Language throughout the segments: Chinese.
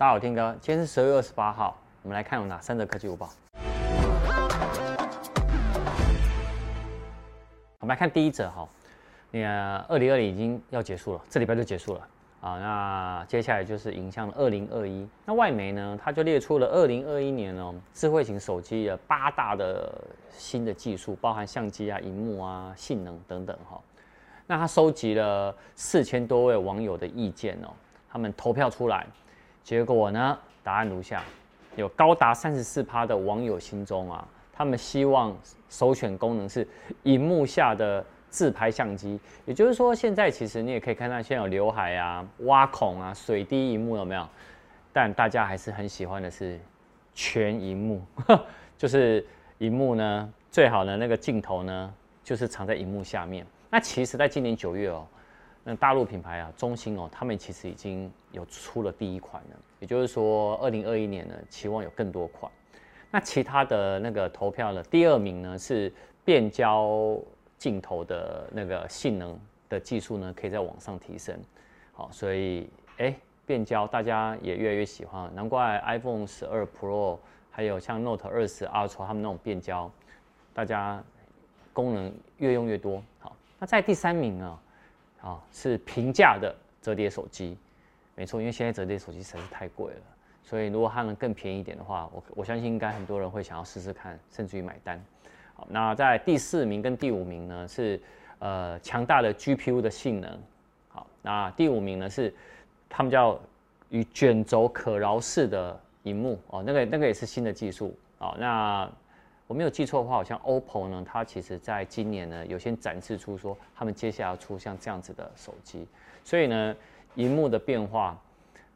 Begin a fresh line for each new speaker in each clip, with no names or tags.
大家好，天哥，今天是十二月二十八号，我们来看有哪三则科技午报。我们来看第一则哈，那个二零二零已经要结束了，这礼拜就结束了啊。那接下来就是迎向二零二一。那外媒呢，它就列出了二零二一年哦，智慧型手机的八大的新的技术，包含相机啊、荧幕啊、性能等等哈。那他收集了四千多位网友的意见哦，他们投票出来，结果呢，答案如下：有高达三十四趴的网友心中啊，他们希望首选功能是荧幕下的自拍相机。也就是说，现在其实你也可以看到，现在有刘海啊、挖孔啊、水滴荧幕有没有？但大家还是很喜欢的是全荧幕，就是荧幕呢，最好的那个镜头呢，就是藏在荧幕下面。那其实，在今年九月哦，那大陆品牌啊，中兴哦，他们其实已经有出了第一款了。也就是说，二零二一年呢，期望有更多款。那其他的那个投票呢，第二名呢是变焦镜头的那个性能的技术呢，可以再往上提升。好，所以哎，变焦大家也越来越喜欢，难怪 iPhone 十二 Pro 还有像 Note 二十 Ultra 他们那种变焦，大家功能越用越多。好。那在第三名呢，啊，是平价的折叠手机，没错，因为现在折叠手机实在是太贵了，所以如果它能更便宜一点的话，我我相信应该很多人会想要试试看，甚至于买单。好，那在第四名跟第五名呢是呃强大的 GPU 的性能，好，那第五名呢是他们叫与卷轴可挠式的荧幕哦，那个那个也是新的技术，好，那。我没有记错的话，好像 OPPO 呢，它其实在今年呢有先展示出说，他们接下来要出像这样子的手机，所以呢，荧幕的变化，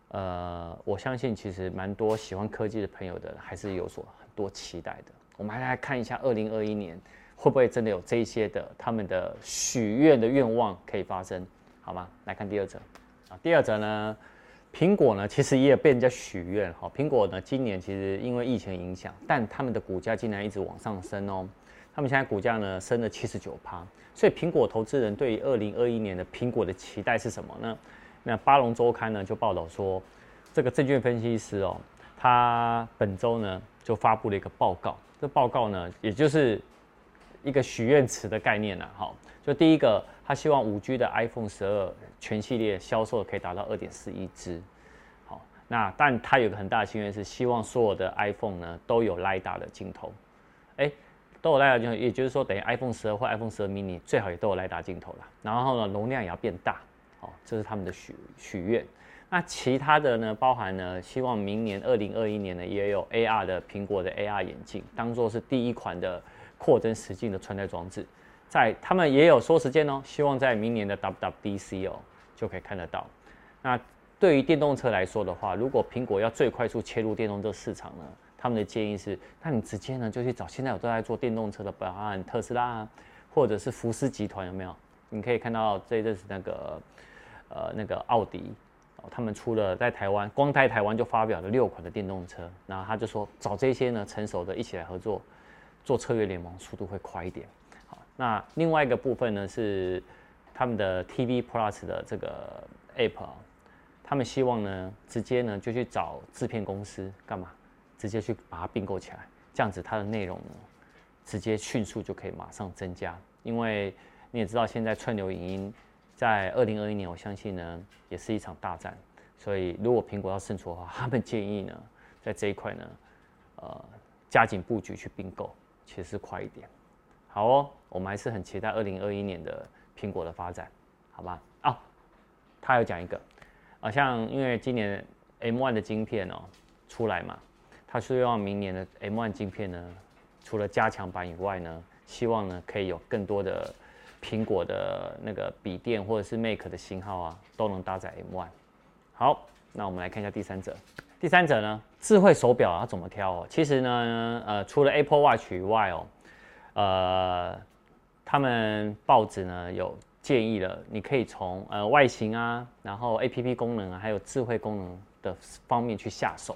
呃，我相信其实蛮多喜欢科技的朋友的还是有所很多期待的。我们还来看一下二零二一年会不会真的有这些的他们的许愿的愿望可以发生，好吗？来看第二则啊，第二则呢。苹果呢，其实也有被人家许愿哈。苹果呢，今年其实因为疫情影响，但他们的股价竟然一直往上升哦。他们现在股价呢升了七十九趴，所以苹果投资人对于二零二一年的苹果的期待是什么呢？那巴龙周刊呢就报道说，这个证券分析师哦，他本周呢就发布了一个报告，这报告呢也就是一个许愿池的概念呐，哈。就第一个，他希望五 G 的 iPhone 十二全系列销售可以达到二点四亿支，好，那但他有个很大的心愿是希望所有的 iPhone 呢都有 LiDAR 的镜头，哎，都有 LiDAR 镜头，也就是说等于 iPhone 十二或 iPhone 十二 mini 最好也都有 LiDAR 镜头了，然后呢容量也要变大，好，这是他们的许许愿。那其他的呢，包含呢希望明年二零二一年呢也有 AR 的苹果的 AR 眼镜，当做是第一款的扩增实境的穿戴装置。在他们也有说时间哦，希望在明年的 WWDC 哦就可以看得到。那对于电动车来说的话，如果苹果要最快速切入电动车市场呢，他们的建议是，那你直接呢就去找现在有都在做电动车的，包含特斯拉或者是福斯集团有没有？你可以看到这一阵子那个呃那个奥迪，他们出了在台湾，光在台湾就发表了六款的电动车，然后他就说找这些呢成熟的一起来合作，做策略联盟，速度会快一点。好那另外一个部分呢是他们的 TV Plus 的这个 App，他们希望呢直接呢就去找制片公司干嘛？直接去把它并购起来，这样子它的内容呢直接迅速就可以马上增加。因为你也知道现在串流影音在二零二一年，我相信呢也是一场大战。所以如果苹果要胜出的话，他们建议呢在这一块呢呃加紧布局去并购，其实快一点。好哦，我们还是很期待二零二一年的苹果的发展，好吧？哦，他有讲一个，啊，像因为今年 M1 的晶片哦出来嘛，他希望明年的 M1 晶片呢，除了加强版以外呢，希望呢可以有更多的苹果的那个笔电或者是 Mac 的型号啊，都能搭载 M1。好，那我们来看一下第三者，第三者呢，智慧手表它怎么挑哦？其实呢，呃，除了 Apple Watch 以外哦。呃，他们报纸呢有建议了，你可以从呃外形啊，然后 APP 功能啊，还有智慧功能的方面去下手。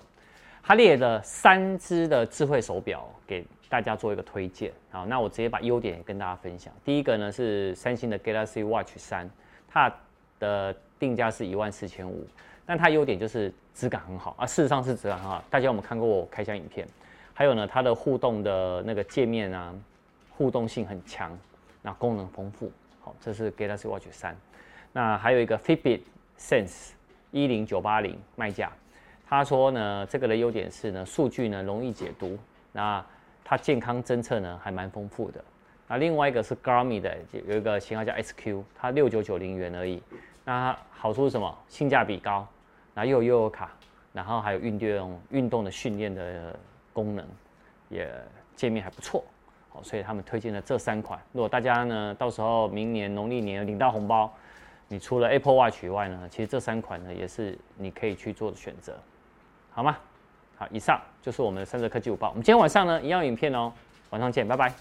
他列了三支的智慧手表给大家做一个推荐。好，那我直接把优点跟大家分享。第一个呢是三星的 Galaxy Watch 3，它的定价是一万四千五，但它优点就是质感很好啊，事实上是质感很好。大家有没有看过我开箱影片？还有呢，它的互动的那个界面啊，互动性很强，那功能丰富。好，这是 Galaxy Watch 三。那还有一个 Fitbit Sense 一零九八零卖价，他说呢，这个的优点是呢，数据呢容易解读，那它健康侦测呢还蛮丰富的。那另外一个是 Garmin 的，有一个型号叫 SQ，它六九九零元而已。那好处是什么？性价比高，然后又有悠卡，然后还有运动运动的训练的功能，也界面还不错。好，所以他们推荐了这三款。如果大家呢到时候明年农历年领到红包，你除了 Apple Watch 以外呢，其实这三款呢也是你可以去做的选择，好吗？好，以上就是我们的三则科技午报。我们今天晚上呢一样影片哦，晚上见，拜拜。